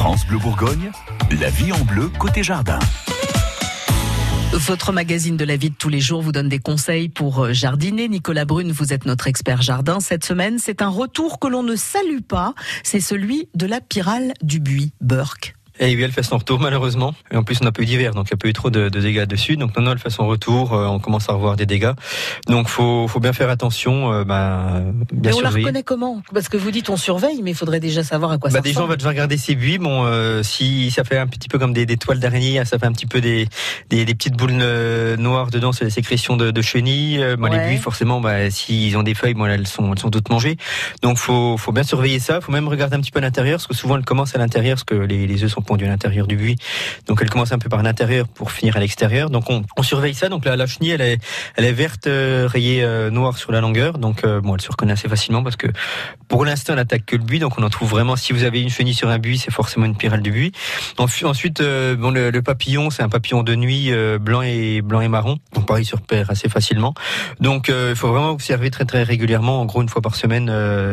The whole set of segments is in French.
France Bleu Bourgogne, la vie en bleu côté jardin. Votre magazine de la vie de tous les jours vous donne des conseils pour euh, jardiner. Nicolas Brune, vous êtes notre expert jardin. Cette semaine, c'est un retour que l'on ne salue pas. C'est celui de la pyrale du buis, Burke. Et oui, elle fait son retour malheureusement. Et en plus, on n'a pas eu d'hiver, donc il n'y a pas eu trop de, de, dégâts dessus. Donc non, non, elle fait son retour. Euh, on commence à revoir des dégâts. Donc faut, faut bien faire attention. Euh, bah, bien mais on surveiller. la reconnaît comment? Parce que vous dites on surveille, mais il faudrait déjà savoir à quoi Bah, ça déjà, on ressemble. va déjà regarder ses buis. Bon, euh, si ça fait un petit peu comme des, des toiles d'araignée, ça fait un petit peu des, des, des petites boules euh, noires dedans, c'est les sécrétions de, de chenilles. Bah, Ouais. Les buis, forcément, bah, s'ils ont des feuilles, bon, elles sont, elles sont toutes mangées. Donc, faut, faut bien surveiller ça. Faut même regarder un petit peu à l'intérieur, parce que souvent, elles commencent à l'intérieur, parce que les, les œufs sont pondus à l'intérieur du buis. Donc, elles commencent un peu par l'intérieur pour finir à l'extérieur. Donc, on, surveille ça. Donc, la, chenille, elle est, elle verte, euh, rayée euh, noire sur la longueur. Donc, euh, bon, elle se reconnaît assez facilement parce que pour l'instant, elle attaque que le buis, donc on en trouve vraiment. Si vous avez une chenille sur un buis, c'est forcément une pyrale du buis. Ensuite, bon, le, le papillon, c'est un papillon de nuit blanc et blanc et marron. Donc pareil, il se repère assez facilement. Donc il faut vraiment observer très très régulièrement, en gros une fois par semaine,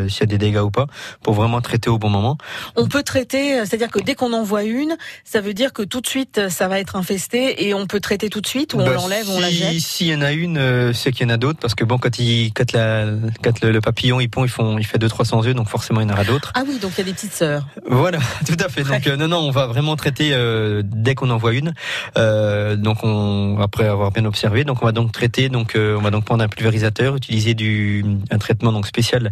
s'il y a des dégâts ou pas, pour vraiment traiter au bon moment. On peut traiter, c'est-à-dire que dès qu'on en voit une, ça veut dire que tout de suite ça va être infesté et on peut traiter tout de suite ou on Bah, l'enlève, on la si- jette. S'il y en a une, euh, c'est qu'il y en a d'autres, parce que bon, quand il, quand la, quand le, le papillon il pond, ils font, il fait 200-300 œufs, donc forcément il y en aura d'autres. Ah oui, donc il y a des petites sœurs. Voilà, tout à fait. Donc euh, non, non, on va vraiment traiter euh, dès qu'on en voit une. Euh, donc on, après avoir bien observé, donc on va donc traiter. Donc on va donc prendre un pulvérisateur, utiliser du un traitement donc spécial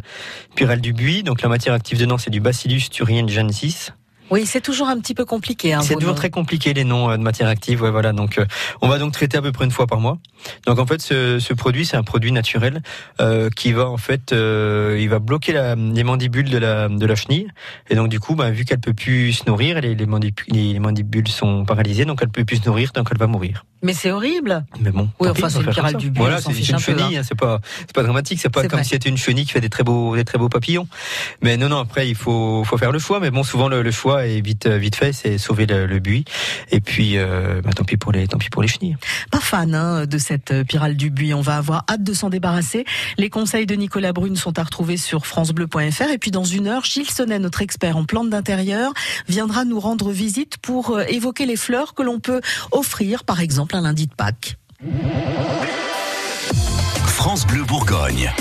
pyrale du buis. Donc la matière active dedans c'est du Bacillus thuringiensis. Oui, c'est toujours un petit peu compliqué. Hein, C'est toujours très compliqué les noms euh, de matière active. Ouais, voilà. Donc, euh, on va donc traiter à peu près une fois par mois. Donc, en fait, ce, ce produit, c'est un produit naturel euh, qui va en fait, euh, il va bloquer la, les mandibules de la de la chenille. Et donc, du coup, bah, vu qu'elle peut plus se nourrir, les, les, mandibules, les mandibules sont paralysées, donc elle peut plus se nourrir, donc elle va mourir. Mais c'est horrible. Mais bon. Oui, enfin, on c'est une pyrale du buis, Voilà, c'est une un chenille. hein, c'est pas c'est pas dramatique. C'est pas comme si c'était une chenille qui fait des très beaux des très beaux papillons. Mais non, non. Après, il faut faut faire le choix. Mais bon, souvent le, le choix est vite vite fait. C'est sauver le, le buis. Et puis, euh, bah, tant pis pour les tant pis pour les chenilles. Pas fan hein, de cette euh, pyrale du buis. On va avoir hâte de s'en débarrasser. Les conseils de Nicolas Brune sont à retrouver sur francebleu.fr. Et puis dans une heure, Gilles Sonnet, notre expert en plantes d'intérieur, viendra nous rendre visite pour euh, évoquer les fleurs que l'on peut offrir, par exemple un lundi de Pâques. France Bleu Bourgogne.